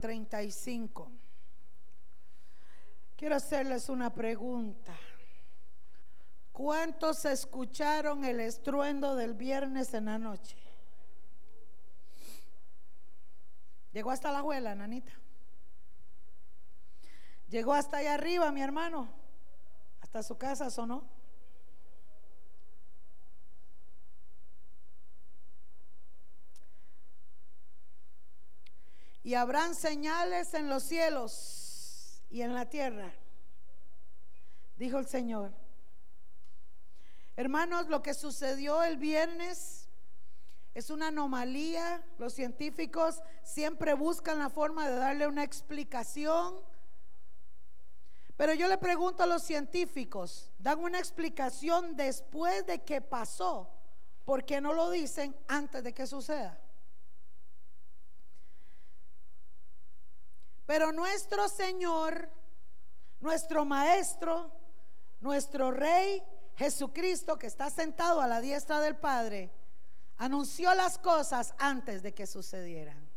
35. Quiero hacerles una pregunta. ¿Cuántos escucharon el estruendo del viernes en la noche? Llegó hasta la abuela, nanita. Llegó hasta allá arriba, mi hermano. Hasta su casa sonó. Y habrán señales en los cielos y en la tierra, dijo el Señor. Hermanos, lo que sucedió el viernes es una anomalía. Los científicos siempre buscan la forma de darle una explicación. Pero yo le pregunto a los científicos, ¿dan una explicación después de que pasó? ¿Por qué no lo dicen antes de que suceda? Pero nuestro Señor, nuestro Maestro, nuestro Rey Jesucristo, que está sentado a la diestra del Padre, anunció las cosas antes de que sucedieran.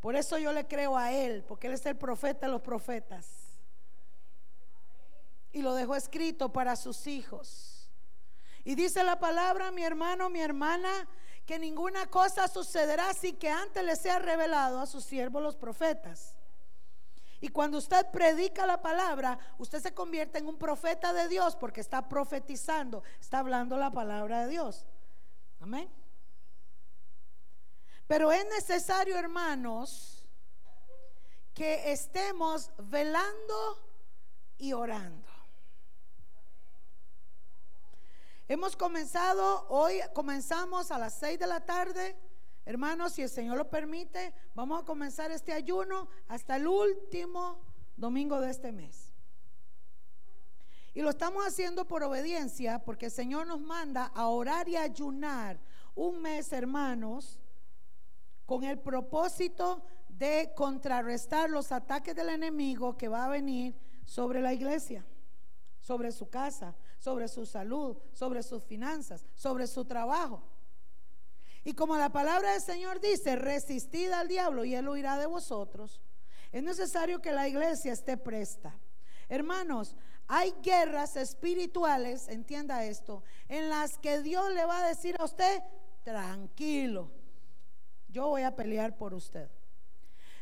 Por eso yo le creo a Él, porque Él es el profeta de los profetas. Y lo dejó escrito para sus hijos. Y dice la palabra, mi hermano, mi hermana, que ninguna cosa sucederá sin que antes le sea revelado a sus siervos los profetas. Y cuando usted predica la palabra, usted se convierte en un profeta de Dios porque está profetizando, está hablando la palabra de Dios. Amén. Pero es necesario, hermanos, que estemos velando y orando. Hemos comenzado, hoy comenzamos a las seis de la tarde. Hermanos, si el Señor lo permite, vamos a comenzar este ayuno hasta el último domingo de este mes. Y lo estamos haciendo por obediencia, porque el Señor nos manda a orar y ayunar un mes, hermanos, con el propósito de contrarrestar los ataques del enemigo que va a venir sobre la iglesia, sobre su casa, sobre su salud, sobre sus finanzas, sobre su trabajo. Y como la palabra del Señor dice, resistid al diablo y él huirá de vosotros, es necesario que la iglesia esté presta. Hermanos, hay guerras espirituales, entienda esto, en las que Dios le va a decir a usted, tranquilo, yo voy a pelear por usted.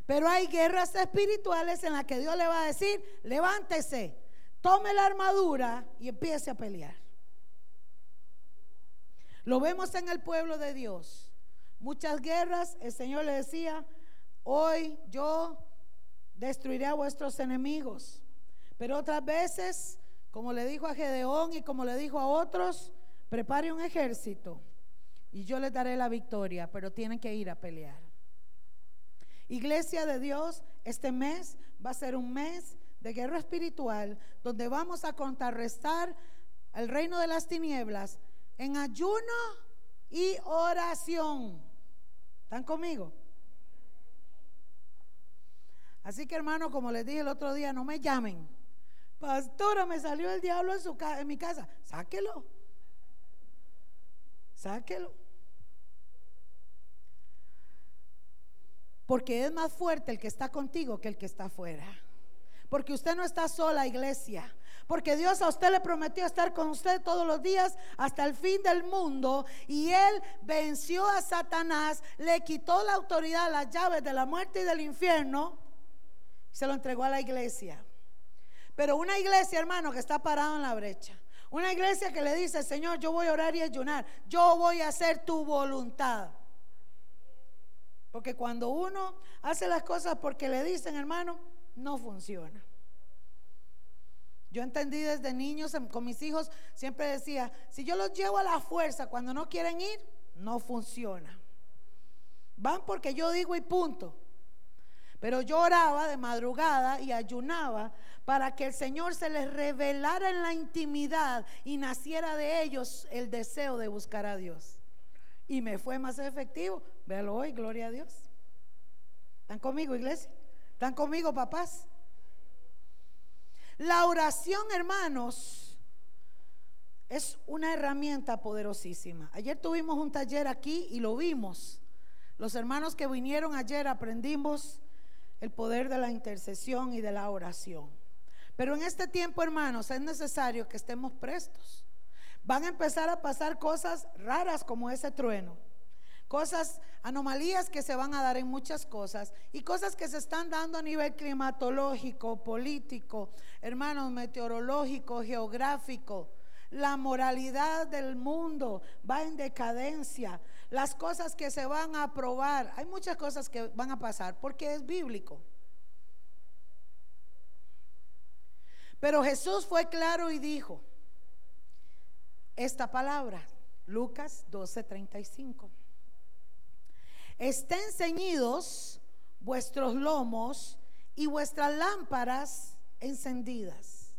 Pero hay guerras espirituales en las que Dios le va a decir, levántese, tome la armadura y empiece a pelear. Lo vemos en el pueblo de Dios. Muchas guerras, el Señor le decía, hoy yo destruiré a vuestros enemigos. Pero otras veces, como le dijo a Gedeón y como le dijo a otros, prepare un ejército y yo les daré la victoria, pero tienen que ir a pelear. Iglesia de Dios, este mes va a ser un mes de guerra espiritual donde vamos a contrarrestar el reino de las tinieblas en ayuno y oración. ¿Están conmigo? Así que hermano, como les dije el otro día, no me llamen. Pastora, me salió el diablo en, su en mi casa. Sáquelo. Sáquelo. Porque es más fuerte el que está contigo que el que está afuera. Porque usted no está sola, iglesia. Porque Dios a usted le prometió estar con usted todos los días hasta el fin del mundo. Y Él venció a Satanás, le quitó la autoridad, las llaves de la muerte y del infierno. Y se lo entregó a la iglesia. Pero una iglesia, hermano, que está parada en la brecha. Una iglesia que le dice, Señor, yo voy a orar y ayunar. Yo voy a hacer tu voluntad. Porque cuando uno hace las cosas porque le dicen, hermano, no funciona. Yo entendí desde niños con mis hijos, siempre decía, si yo los llevo a la fuerza cuando no quieren ir, no funciona. Van porque yo digo y punto. Pero yo oraba de madrugada y ayunaba para que el Señor se les revelara en la intimidad y naciera de ellos el deseo de buscar a Dios. Y me fue más efectivo. Véalo hoy, gloria a Dios. ¿Están conmigo, iglesia? ¿Están conmigo, papás? La oración, hermanos, es una herramienta poderosísima. Ayer tuvimos un taller aquí y lo vimos. Los hermanos que vinieron ayer aprendimos el poder de la intercesión y de la oración. Pero en este tiempo, hermanos, es necesario que estemos prestos. Van a empezar a pasar cosas raras como ese trueno. Cosas, anomalías que se van a dar en muchas cosas y cosas que se están dando a nivel climatológico, político, hermanos, meteorológico, geográfico. La moralidad del mundo va en decadencia. Las cosas que se van a probar, hay muchas cosas que van a pasar porque es bíblico. Pero Jesús fue claro y dijo esta palabra, Lucas 12:35. Estén ceñidos vuestros lomos y vuestras lámparas encendidas.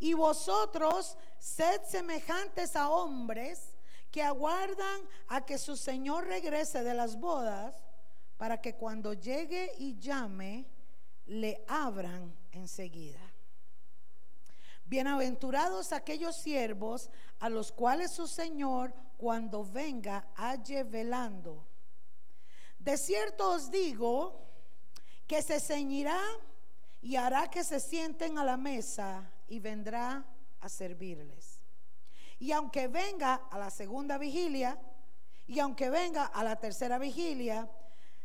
Y vosotros sed semejantes a hombres que aguardan a que su Señor regrese de las bodas para que cuando llegue y llame, le abran enseguida. Bienaventurados aquellos siervos a los cuales su Señor cuando venga halle velando. De cierto os digo que se ceñirá y hará que se sienten a la mesa y vendrá a servirles. Y aunque venga a la segunda vigilia, y aunque venga a la tercera vigilia,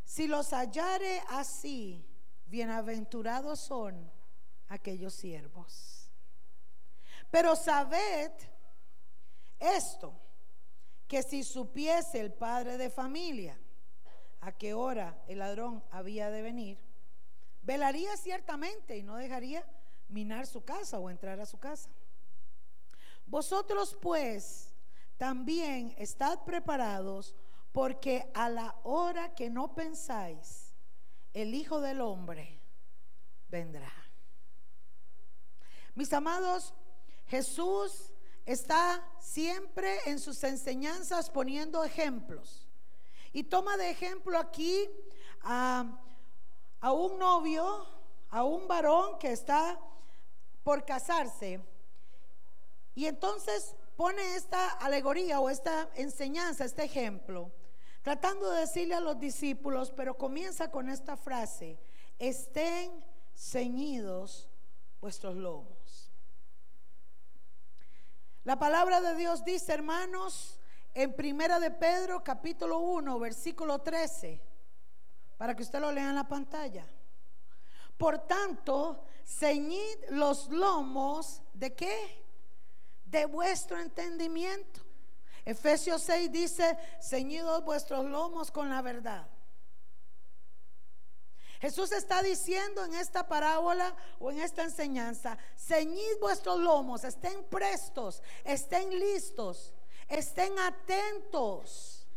si los hallare así, bienaventurados son aquellos siervos. Pero sabed esto, que si supiese el padre de familia a qué hora el ladrón había de venir, velaría ciertamente y no dejaría minar su casa o entrar a su casa. Vosotros pues también estad preparados porque a la hora que no pensáis, el Hijo del Hombre vendrá. Mis amados, Jesús está siempre en sus enseñanzas poniendo ejemplos. Y toma de ejemplo aquí a, un novio, a un varón que está por casarse y entonces pone esta alegoría o esta enseñanza, este ejemplo, tratando de decirle a los discípulos, pero comienza con esta frase, estén ceñidos vuestros lomos. La palabra de Dios dice, hermanos, en Primera de Pedro, capítulo 1, versículo 13, para que usted lo lea en la pantalla. Por tanto, ceñid los lomos de qué? de vuestro entendimiento. Efesios 6 dice, ceñidos vuestros lomos con la verdad. Jesús está diciendo en esta parábola o en esta enseñanza, ceñid vuestros lomos, estén prestos, estén listos, estén atentos.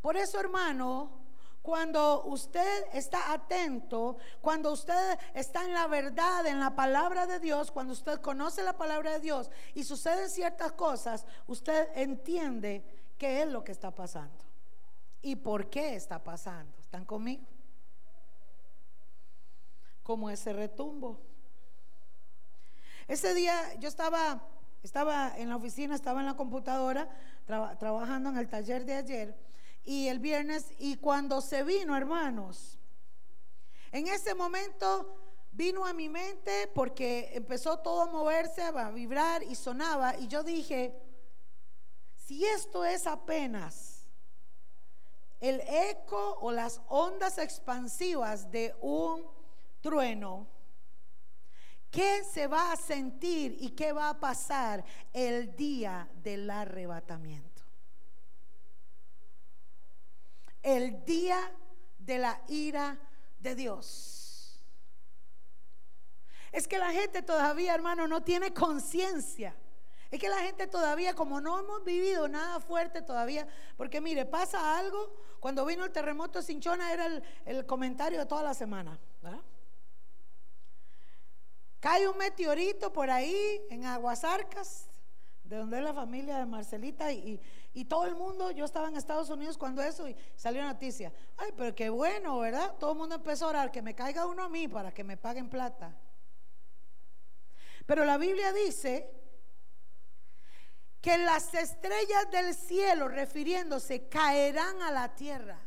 Por eso, hermano, cuando usted está atento, cuando usted está en la verdad, en la palabra de Dios, cuando usted conoce la palabra de Dios y suceden ciertas cosas, usted entiende qué es lo que está pasando y por qué está pasando. ¿Están conmigo? Como ese retumbo. Ese día yo estaba, estaba en la oficina, estaba en la computadora, trabajando en el taller de ayer y el viernes y cuando se vino, hermanos, en ese momento vino a mi mente porque empezó todo a moverse, a vibrar y sonaba y yo dije, si esto es apenas el eco o las ondas expansivas de un trueno, ¿qué se va a sentir y qué va a pasar el día del arrebatamiento? el día de la ira de Dios. Es que la gente todavía, hermano, no tiene conciencia. Es que la gente todavía, como no hemos vivido nada fuerte todavía, porque mire, pasa algo, cuando vino el terremoto de Cinchona era el, comentario de toda la semana. Cae un meteorito por ahí en Aguasarcas, de donde es la familia de Marcelita, y, y todo el mundo, yo estaba en Estados Unidos cuando eso y salió noticia. Ay, pero qué bueno, ¿verdad? Todo el mundo empezó a orar, que me caiga uno a mí para que me paguen plata. Pero la Biblia dice que las estrellas del cielo, refiriéndose, caerán a la tierra.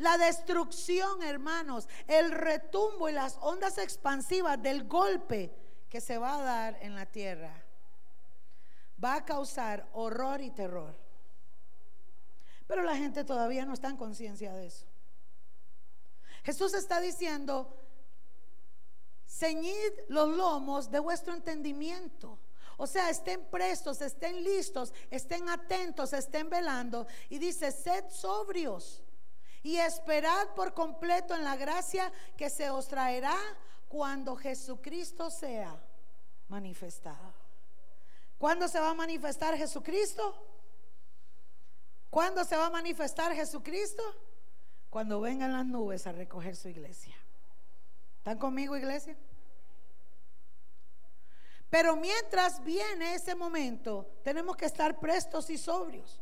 La destrucción, hermanos, el retumbo y las ondas expansivas del golpe que se va a dar en la tierra va a causar horror y terror. Pero la gente todavía no está en conciencia de eso. Jesús está diciendo, ceñid los lomos de vuestro entendimiento. O sea, estén prestos, estén listos, estén atentos, estén velando. Y dice, sed sobrios y esperad por completo en la gracia que se os traerá cuando Jesucristo sea manifestado. ¿Cuándo se va a manifestar Jesucristo? ¿Cuándo se va a manifestar Jesucristo? Cuando vengan las nubes a recoger su iglesia. ¿Están conmigo, iglesia? Pero mientras viene ese momento, tenemos que estar prestos y sobrios.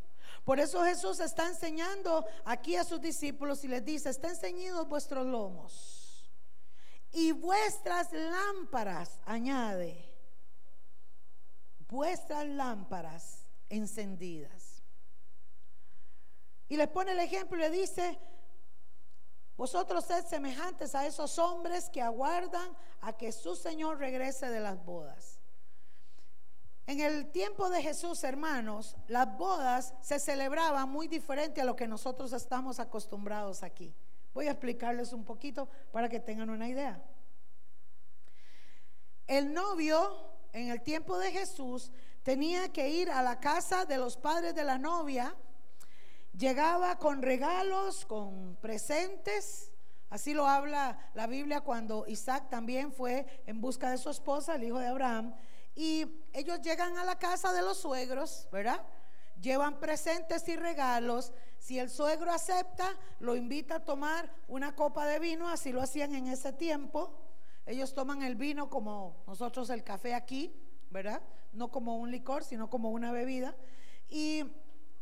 Por eso Jesús está enseñando aquí a sus discípulos y les dice, estén ceñidos vuestros lomos y vuestras lámparas, añade, vuestras lámparas encendidas. Y les pone el ejemplo y le dice, vosotros sed semejantes a esos hombres que aguardan a que su Señor regrese de las bodas en el tiempo de Jesús, hermanos, las bodas se celebraban muy diferente a lo que nosotros estamos acostumbrados aquí. Voy a explicarles un poquito para que tengan una idea. El novio en el tiempo de Jesús tenía que ir a la casa de los padres de la novia, llegaba con regalos, con presentes, así lo habla la Biblia cuando Isaac también fue en busca de su esposa, el hijo de Abraham, y ellos llegan a la casa de los suegros, ¿verdad? Llevan presentes y regalos. Si el suegro acepta, lo invita a tomar una copa de vino, así lo hacían en ese tiempo. Ellos toman el vino como nosotros el café aquí, ¿verdad? No como un licor, sino como una bebida. Y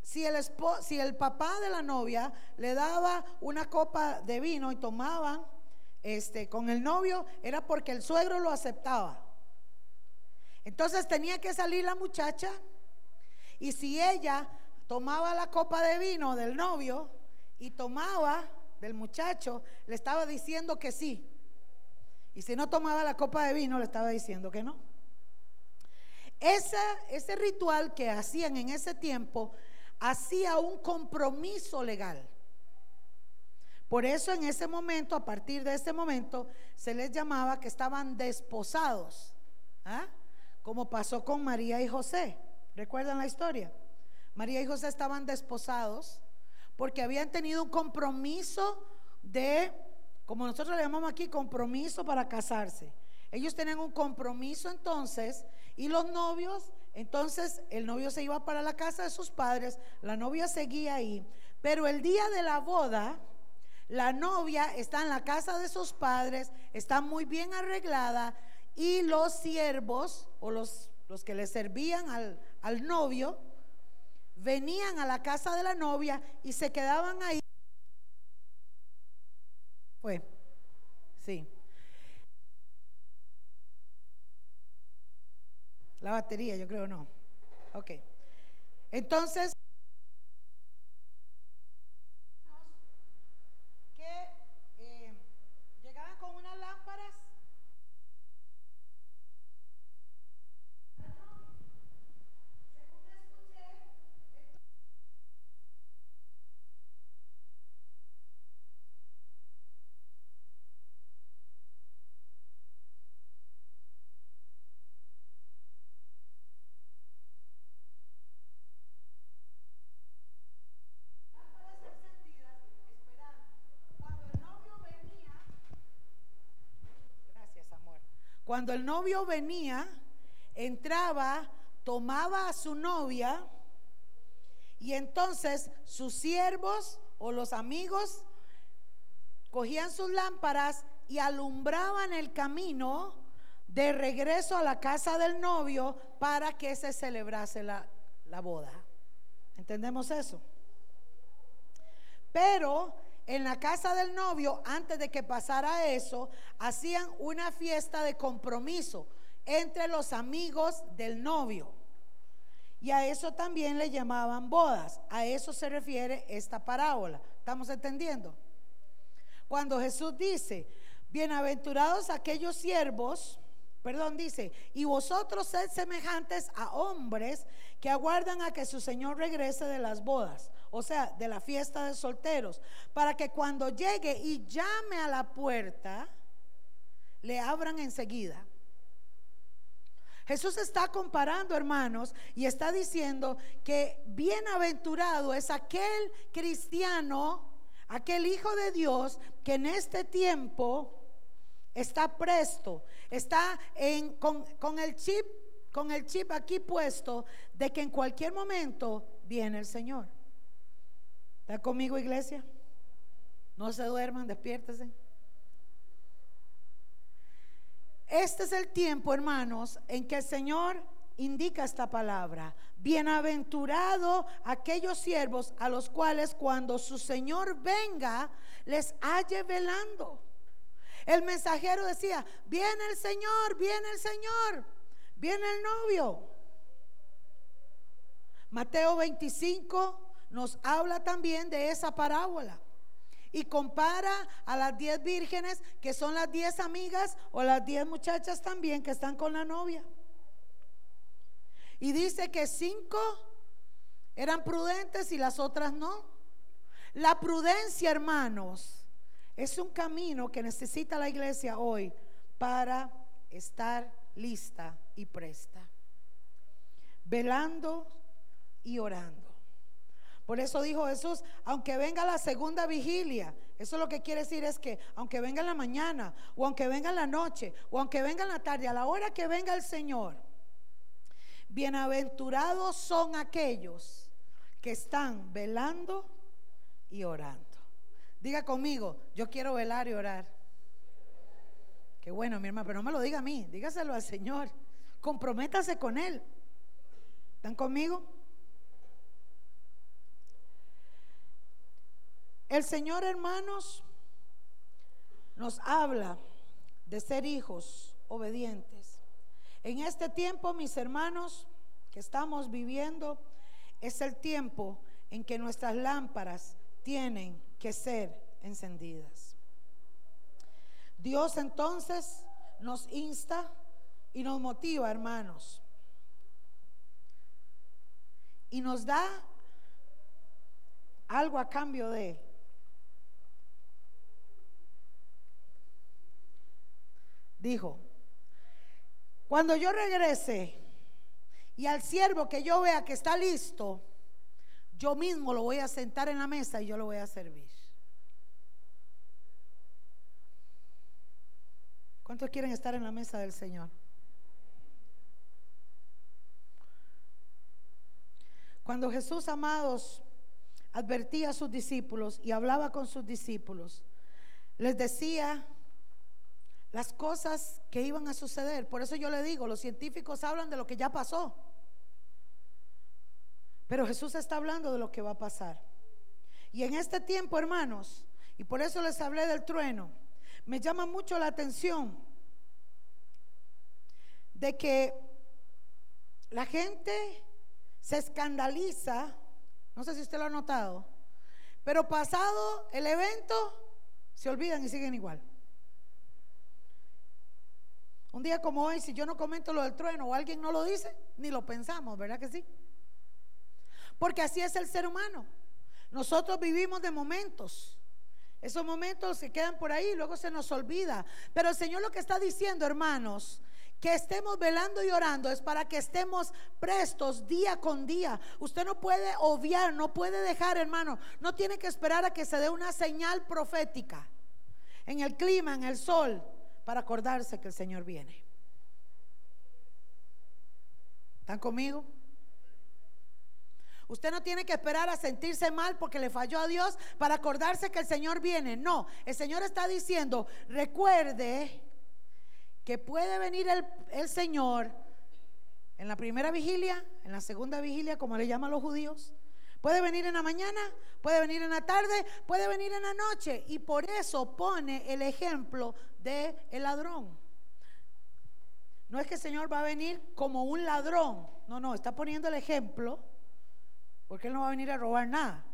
si el, si el papá de la novia le daba una copa de vino y tomaban este, con el novio, era porque el suegro lo aceptaba. Entonces tenía que salir la muchacha y si ella tomaba la copa de vino del novio y tomaba del muchacho, le estaba diciendo que sí. Y si no tomaba la copa de vino, le estaba diciendo que no. ese ritual que hacían en ese tiempo hacía un compromiso legal. Por eso en ese momento, a partir de ese momento, se les llamaba que estaban desposados. ¿Ah? Como pasó con María y José. ¿Recuerdan la historia? María y José estaban desposados porque habían tenido un compromiso de, como nosotros le llamamos aquí, compromiso para casarse. Ellos tenían un compromiso entonces y los novios, entonces el novio se iba para la casa de sus padres, la novia seguía ahí, pero el día de la boda, la novia está en la casa de sus padres, está muy bien arreglada, y los siervos o los, los que le servían al, al novio venían a la casa de la novia y se quedaban ahí. Fue, sí. La batería, yo creo no. Ok. Entonces, Cuando el novio venía, entraba, tomaba a su novia y entonces sus siervos o los amigos cogían sus lámparas y alumbraban el camino de regreso a la casa del novio para que se celebrase la, la boda. ¿Entendemos eso? Pero en la casa del novio, antes de que pasara eso, hacían una fiesta de compromiso entre los amigos del novio. Y a eso también le llamaban bodas. A eso se refiere esta parábola. ¿Estamos entendiendo? Cuando Jesús dice, bienaventurados aquellos siervos, perdón, dice, y vosotros sed semejantes a hombres que aguardan a que su Señor regrese de las bodas, o sea, de la fiesta de solteros, para que cuando llegue y llame a la puerta, le abran enseguida. Jesús está comparando, hermanos, y está diciendo que bienaventurado es aquel cristiano, aquel hijo de Dios que en este tiempo está presto, está en, con, con el chip, con el chip aquí puesto de que en cualquier momento viene el Señor. ¿Está conmigo, iglesia? No se duerman, despiértese. Este es el tiempo, hermanos, en que el Señor indica esta palabra. Bienaventurado aquellos siervos a los cuales cuando su Señor venga les halle velando. El mensajero decía, viene el Señor, viene el Señor, viene el novio. Mateo 25 nos habla también de esa parábola y compara a las diez vírgenes que son las diez amigas o las diez muchachas también que están con la novia. Y dice que cinco eran prudentes y las otras no. La prudencia, hermanos, es un camino que necesita la iglesia hoy para estar lista y presta, velando y orando. Por eso dijo Jesús, aunque venga la segunda vigilia, eso lo que quiere decir es que aunque venga en la mañana, o aunque venga en la noche, o aunque venga en la tarde, a la hora que venga el Señor, bienaventurados son aquellos que están velando y orando. Diga conmigo, yo quiero velar y orar. Qué bueno, mi hermano, pero no me lo diga a mí, dígaselo al Señor. Comprométase con Él. ¿Están conmigo? El Señor, hermanos, nos habla de ser hijos obedientes. En este tiempo, mis hermanos, que estamos viviendo, es el tiempo en que nuestras lámparas tienen que ser encendidas. Dios entonces nos insta y nos motiva, hermanos. Y nos da algo a cambio de dijo, cuando yo regrese y al siervo que yo vea que está listo, yo mismo lo voy a sentar en la mesa y yo lo voy a servir. ¿Cuántos quieren estar en la mesa del Señor? Cuando Jesús, amados, advertía a sus discípulos y hablaba con sus discípulos, les decía las cosas que iban a suceder. Por eso yo le digo, los científicos hablan de lo que ya pasó. Pero Jesús está hablando de lo que va a pasar. Y en este tiempo, hermanos, y por eso les hablé del trueno, me llama mucho la atención de que la gente se escandaliza, no sé si usted lo ha notado, pero pasado el evento, se olvidan y siguen igual. Un día como hoy, si yo no comento lo del trueno o alguien no lo dice, ni lo pensamos, ¿verdad que sí? Porque así es el ser humano. Nosotros vivimos de momentos. Esos momentos se quedan por ahí, luego se nos olvida. Pero el Señor lo que está diciendo, hermanos, que estemos velando y orando es para que estemos prestos día con día. Usted no puede obviar, no puede dejar, hermano, no tiene que esperar a que se dé una señal profética en el clima, en el sol para acordarse que el Señor viene. ¿Están conmigo? Usted no tiene que esperar a sentirse mal porque le falló a Dios para acordarse que el Señor viene. No, el Señor está diciendo, recuerde que puede venir el, el, Señor en la primera vigilia, en la segunda vigilia, como le llaman los judíos. Puede venir en la mañana, puede venir en la tarde, puede venir en la noche. Y por eso pone el ejemplo de el ladrón. No es que el Señor va a venir como un ladrón. No, no, está poniendo el ejemplo, porque Él no va a venir a robar nada.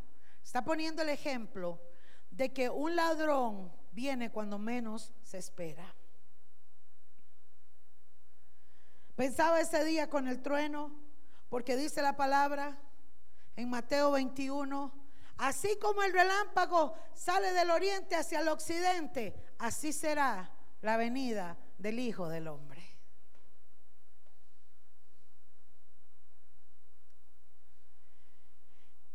Está poniendo el ejemplo de que un ladrón viene cuando menos se espera. Pensaba ese día con el trueno, porque dice la palabra en Mateo 21, así como el relámpago sale del oriente hacia el occidente, así será la venida del Hijo del Hombre.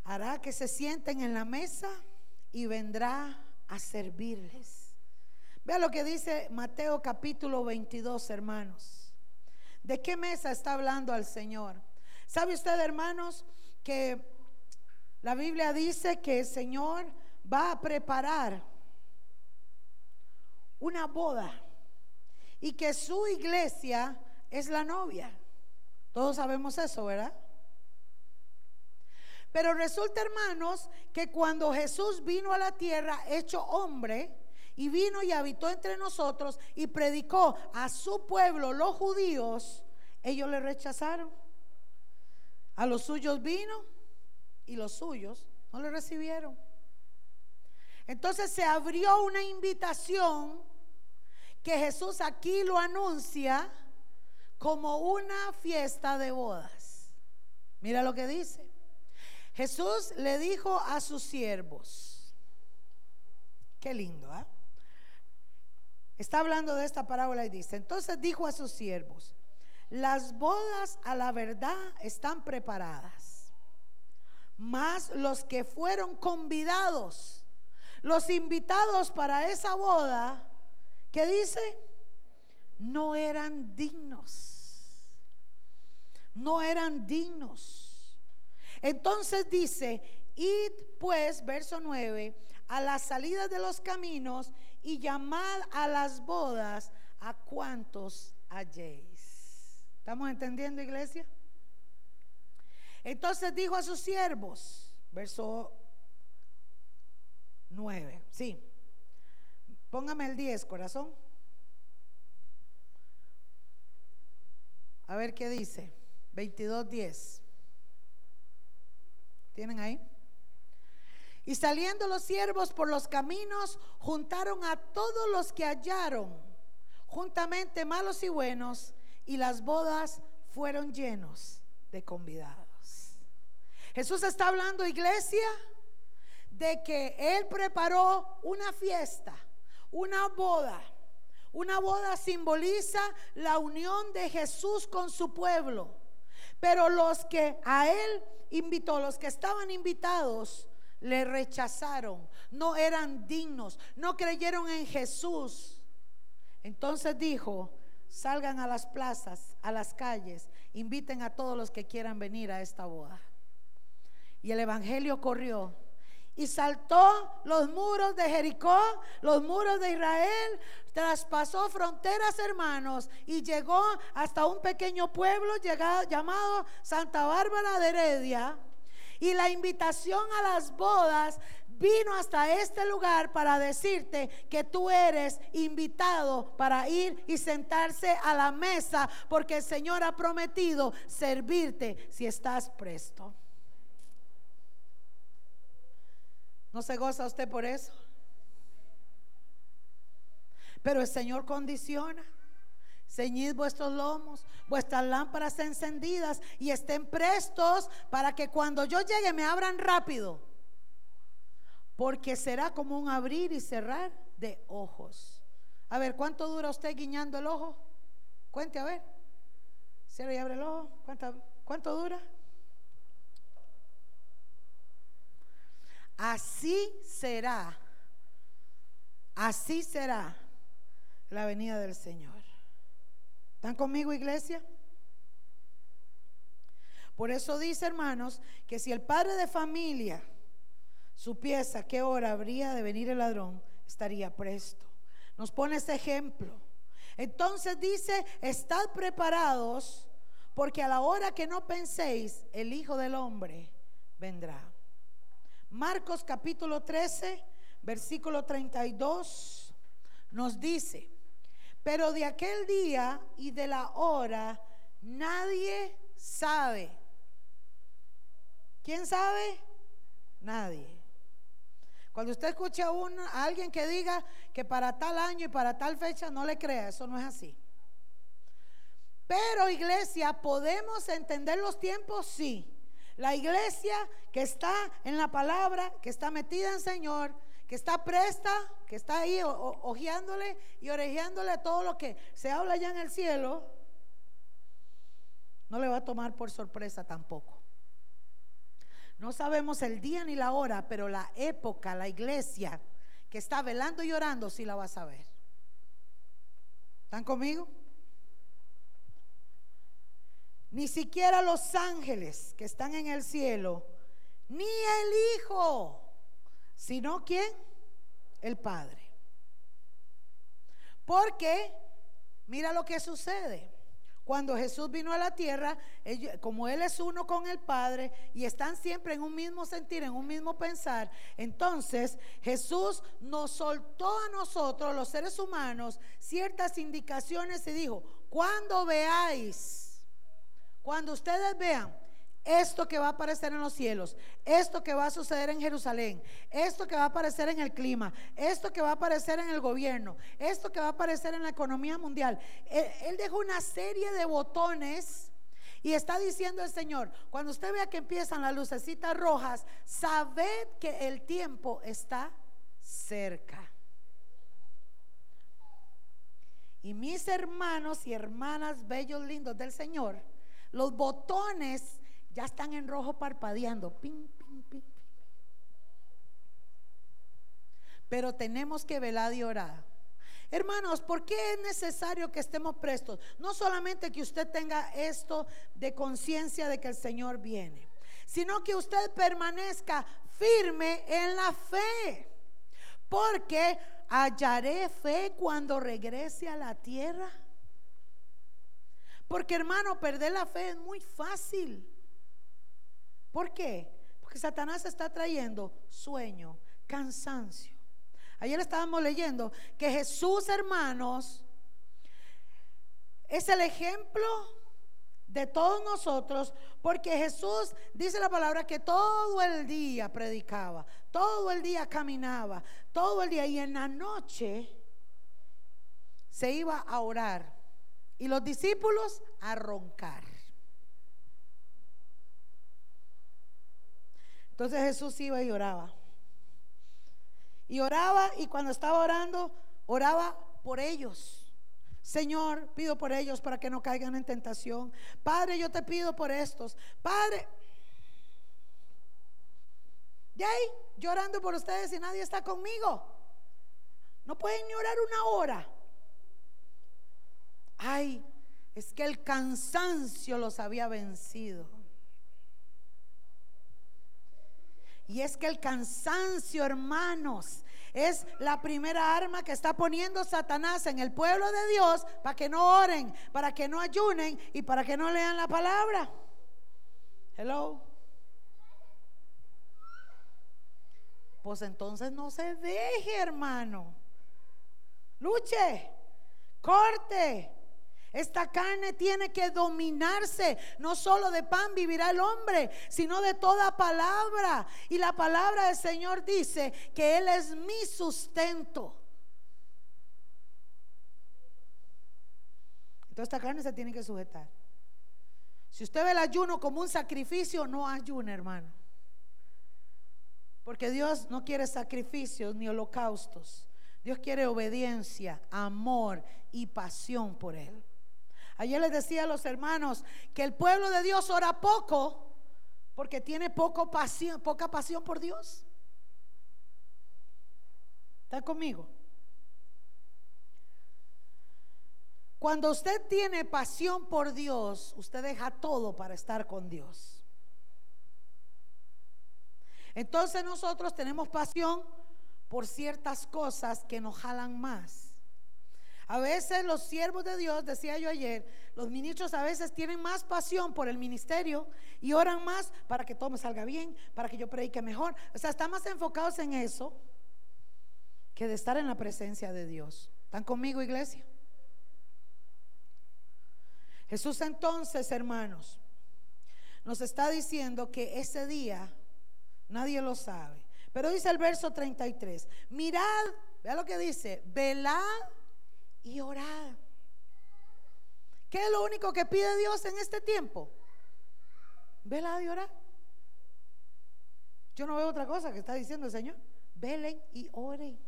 Hará que se sienten en la mesa y vendrá a servirles. Vea lo que dice Mateo capítulo 22, hermanos. ¿De qué mesa está hablando al Señor? ¿Sabe usted, hermanos, que la Biblia dice que el Señor va a preparar una boda y que su iglesia es la novia? Todos sabemos eso, ¿verdad? Pero resulta, hermanos, que cuando Jesús vino a la tierra hecho hombre y vino y habitó entre nosotros y predicó a su pueblo, los judíos, ellos le rechazaron. A los suyos vino y los suyos no le recibieron. Entonces se abrió una invitación que Jesús aquí lo anuncia como una fiesta de bodas. Mira lo que dice. Jesús le dijo a sus siervos, qué lindo, ¿ah? Está hablando de esta parábola y dice, entonces dijo a sus siervos, las bodas a la verdad están preparadas, mas los que fueron convidados, los invitados para esa boda, ¿qué dice? No eran dignos, no eran dignos. Entonces dice, id pues, verso 9, a la salida de los caminos y llamad a las bodas a cuantos halléis. ¿Estamos entendiendo, iglesia? Entonces dijo a sus siervos, verso 9, sí, póngame el 10, corazón. A ver qué dice, 22, 10. ¿Tienen ahí? Y saliendo los siervos por los caminos, juntaron a todos los que hallaron, juntamente malos y buenos, y las bodas fueron llenos de convidados. Jesús está hablando, iglesia, de que Él preparó una fiesta, una boda. Una boda simboliza la unión de Jesús con su pueblo. Pero los que a Él invitó, los que estaban invitados, le rechazaron, no eran dignos, no creyeron en Jesús. Entonces dijo, salgan a las plazas, a las calles, inviten a todos los que quieran venir a esta boda. Y el Evangelio corrió y saltó los muros de Jericó, los muros de Israel, traspasó fronteras, hermanos, y llegó hasta un pequeño pueblo llamado Santa Bárbara de Heredia. Y la invitación a las bodas vino hasta este lugar para decirte que tú eres invitado para ir y sentarse a la mesa, porque el Señor ha prometido servirte si estás presto. ¿No se goza usted por eso? Pero el Señor condiciona. Ceñid vuestros lomos, vuestras lámparas encendidas y estén prestos para que cuando yo llegue me abran rápido. Porque será como un abrir y cerrar de ojos. A ver, ¿cuánto dura usted guiñando el ojo? Cuente, a ver. Cierra y abre el ojo. ¿Cuánto, cuánto dura? Así será, así será la venida del Señor. ¿Están conmigo, iglesia? Por eso dice, hermanos, que si el padre de familia supiese a qué hora habría de venir el ladrón, estaría presto. Nos pone ese ejemplo. Entonces dice, estad preparados, porque a la hora que no penséis, el Hijo del Hombre vendrá. Marcos capítulo 13, versículo 32, nos dice, pero de aquel día y de la hora nadie sabe. ¿Quién sabe? Nadie. Cuando usted escucha a, alguien que diga que para tal año y para tal fecha, no le crea, eso no es así. Pero iglesia, ¿podemos entender los tiempos? Sí. La iglesia que está en la palabra, que está metida en Señor, que está presta, que está ahí ojeándole y orejeándole todo lo que se habla allá en el cielo, no le va a tomar por sorpresa tampoco. No sabemos el día ni la hora, pero la época, la iglesia que está velando y orando, sí la va a saber. ¿Están conmigo? Ni siquiera los ángeles que están en el cielo, ni el Hijo, sino quién? El Padre. Porque, mira lo que sucede. Cuando Jesús vino a la tierra, como Él es uno con el Padre y están siempre en un mismo sentir, en un mismo pensar, entonces Jesús nos soltó a nosotros, los seres humanos, ciertas indicaciones y dijo, cuando veáis, cuando ustedes vean esto que va a aparecer en los cielos, esto que va a suceder en Jerusalén, esto que va a aparecer en el clima, esto que va a aparecer en el gobierno, esto que va a aparecer en la economía mundial. Él, dejó una serie de botones y está diciendo el Señor, cuando usted vea que empiezan las lucecitas rojas, sabed que el tiempo está cerca. Y mis hermanos y hermanas bellos lindos del Señor, los botones ya están en rojo parpadeando. Ping, ping, ping. Pero tenemos que velar y orar. Hermanos, ¿por qué es necesario que estemos prestos? No solamente que usted tenga esto de conciencia de que el Señor viene, sino que usted permanezca firme en la fe. Porque hallaré fe cuando regrese a la tierra. Porque hermano, perder la fe es muy fácil. ¿Por qué? Porque Satanás está trayendo sueño, cansancio. Ayer estábamos leyendo que Jesús, hermanos, es el ejemplo de todos nosotros, porque Jesús dice la palabra que todo el día predicaba, todo el día caminaba, todo el día y en la noche se iba a orar y los discípulos a roncar. Entonces Jesús iba y oraba. Y oraba y cuando estaba orando, oraba por ellos. Señor, pido por ellos para que no caigan en tentación. Padre, yo te pido por estos. Padre, de ahí, llorando por ustedes y nadie está conmigo. No pueden ni orar una hora. Ay, es que el cansancio los había vencido. Y es que el cansancio, hermanos, es la primera arma que está poniendo Satanás en el pueblo de Dios para que no oren, para que no ayunen y para que no lean la palabra. Hello. Pues entonces no se deje, hermano. Luche, corte, esta carne tiene que dominarse. No solo de pan vivirá el hombre, sino de toda palabra. Y la palabra del Señor dice que Él es mi sustento. Entonces esta carne se tiene que sujetar. Si usted ve el ayuno como un sacrificio, no ayune, hermano. Porque Dios no quiere sacrificios ni holocaustos. Dios quiere obediencia, amor y pasión por Él. Ayer les decía a los hermanos que el pueblo de Dios ora poco porque tiene poco poca pasión por Dios. ¿Está conmigo? Cuando usted tiene pasión por Dios, usted deja todo para estar con Dios. Entonces nosotros tenemos pasión por ciertas cosas que nos jalan más. A veces los siervos de Dios, decía yo ayer, los ministros a veces tienen más pasión por el ministerio y oran más para que todo me salga bien, para que yo predique mejor. O sea, están más enfocados en eso que de estar en la presencia de Dios. ¿Están conmigo, iglesia? Jesús entonces, hermanos, nos está diciendo que ese día nadie lo sabe, Pero dice el verso 33, mirad, vea lo que dice, velad y orad. ¿Qué es lo único que pide Dios en este tiempo? Velad y orad. Yo no veo otra cosa que está diciendo el Señor. Velen y oren.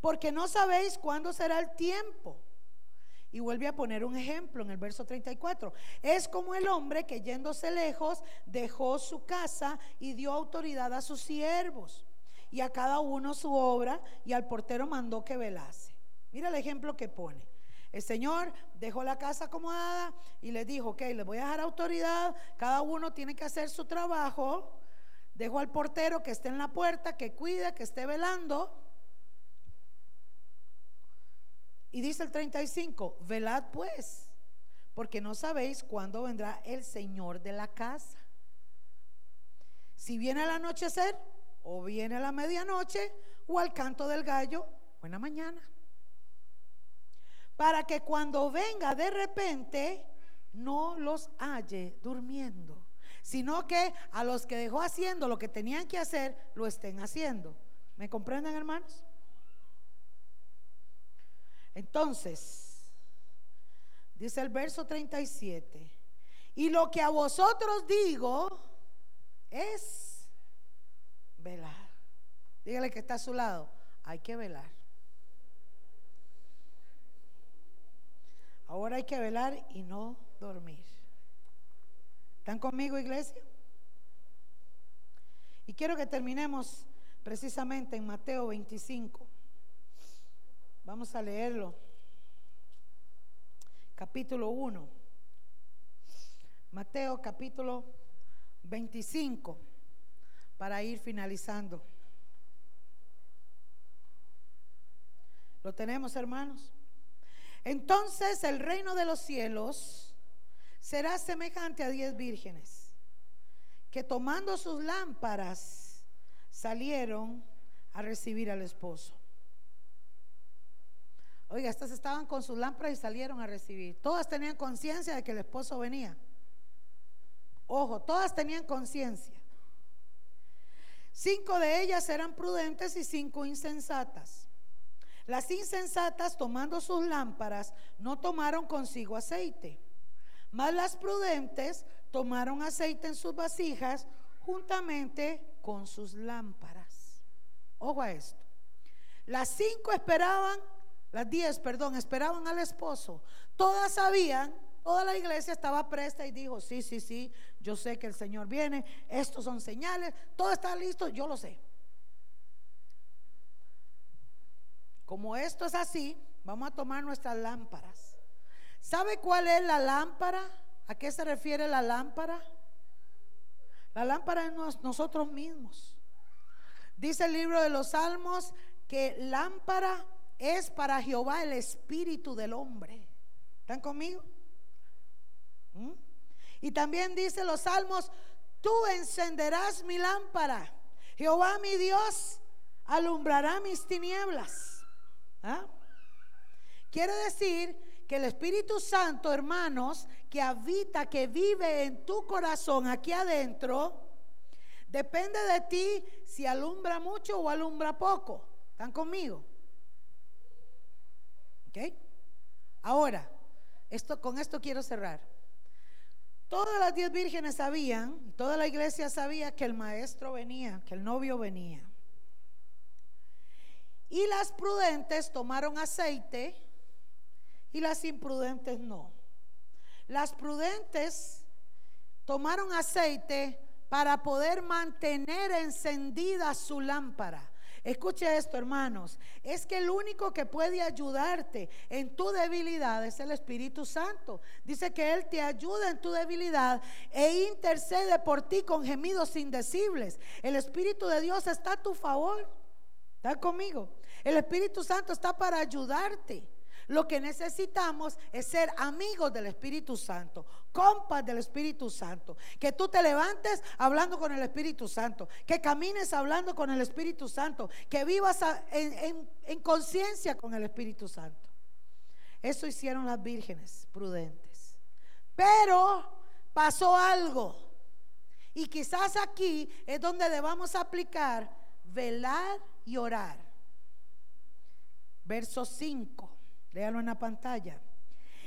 Porque no sabéis cuándo será el tiempo. Y vuelve a poner un ejemplo en el verso 34. Es como el hombre que yéndose lejos dejó su casa y dio autoridad a sus siervos y a cada uno su obra y al portero mandó que velase. Mira el ejemplo que pone. El Señor dejó la casa acomodada y le dijo, ok, le voy a dejar autoridad, cada uno tiene que hacer su trabajo. Dejó al portero que esté en la puerta, que cuide, que esté velando. Y dice el 35, velad pues, porque no sabéis cuándo vendrá el Señor de la casa. Si viene al anochecer, o viene a la medianoche, o al canto del gallo, buena mañana. Para que cuando venga de repente, no los halle durmiendo, sino que a los que dejó haciendo lo que tenían que hacer, lo estén haciendo. ¿Me comprenden, hermanos? Entonces, dice el verso 37, y lo que a vosotros digo es velar. Dígale que está a su lado, hay que velar. Ahora hay que velar y no dormir. ¿Están conmigo, iglesia? Y quiero que terminemos precisamente en Mateo 25. Vamos a leerlo. Capítulo 1. Mateo capítulo 25 para ir finalizando. ¿Lo tenemos, hermanos? Entonces el reino de los cielos será semejante a diez vírgenes que tomando sus lámparas salieron a recibir al esposo. Oiga, estas estaban con sus lámparas y salieron a recibir. Todas tenían conciencia de que el esposo venía. Ojo, todas tenían conciencia. Cinco de ellas eran prudentes y cinco insensatas. Las insensatas, tomando sus lámparas, no tomaron consigo aceite. Mas las prudentes tomaron aceite en sus vasijas juntamente con sus lámparas. Ojo a esto. Las cinco esperaban las diez, perdón, esperaban al esposo. Todas sabían, toda la iglesia estaba presta y dijo, sí, sí, sí, yo sé que el Señor viene, estos son señales, todo está listo, yo lo sé. Como esto es así, vamos a tomar nuestras lámparas. ¿Sabe cuál es la lámpara? ¿A qué se refiere la lámpara? La lámpara es nosotros mismos. Dice el libro de los Salmos que lámpara es para Jehová el espíritu del hombre. ¿Están conmigo? ¿Mm? Y también dice los salmos, tú encenderás mi lámpara. Jehová mi Dios alumbrará mis tinieblas. ¿Ah? Quiere decir que el Espíritu Santo, hermanos, que habita, que vive en tu corazón aquí adentro, depende de ti si alumbra mucho o alumbra poco. ¿Están conmigo? Ahora, esto, con esto quiero cerrar. Todas las diez vírgenes sabían, toda la iglesia sabía que el maestro venía, que el novio venía. Y las prudentes tomaron aceite y las imprudentes no. Las prudentes tomaron aceite para poder mantener encendida su lámpara. Escuche esto, hermanos. Es que el único que puede ayudarte en tu debilidad es el Espíritu Santo. Dice que Él te ayuda en tu debilidad e intercede por ti con gemidos indecibles. El Espíritu de Dios está a tu favor. ¿Está conmigo? El Espíritu Santo está para ayudarte. Lo que necesitamos es ser amigos del Espíritu Santo, compas del Espíritu Santo. Que tú te levantes hablando con el Espíritu Santo, que camines hablando con el Espíritu Santo, que vivas en, en conciencia con el Espíritu Santo. Eso hicieron las vírgenes prudentes. Pero pasó algo. Y quizás aquí es donde debamos aplicar velar y orar. Verso 5, léalo en la pantalla.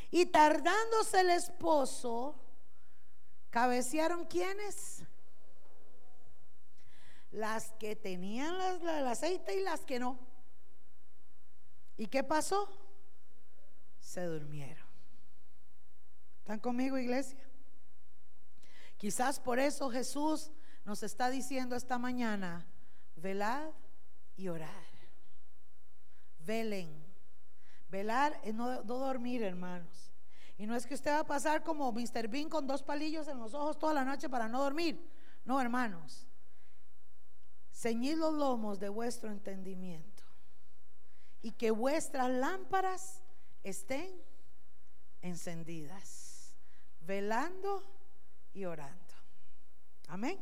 Y tardándose el esposo, cabecearon quienes? Las que tenían el aceite y las que no. ¿Y qué pasó? Se durmieron. ¿Están conmigo, iglesia? Quizás por eso Jesús nos está diciendo esta mañana, velad y orar. Velen. Velar es no, dormir, hermanos. Y no es que usted va a pasar como Mr. Bean con dos palillos en los ojos toda la noche para no dormir. No, hermanos. Ceñid los lomos de vuestro entendimiento y que vuestras lámparas estén encendidas, velando y orando. Amén.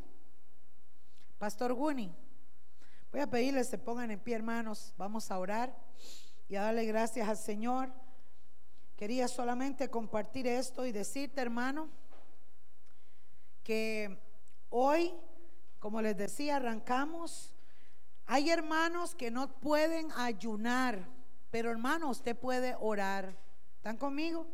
Pastor Guni, voy a pedirles se pongan en pie, hermanos. Vamos a orar y a darle gracias al Señor. Quería solamente compartir esto y decirte, hermano, que hoy, como les decía, arrancamos. Hay hermanos que no pueden ayunar, pero hermano, usted puede orar. ¿Están conmigo?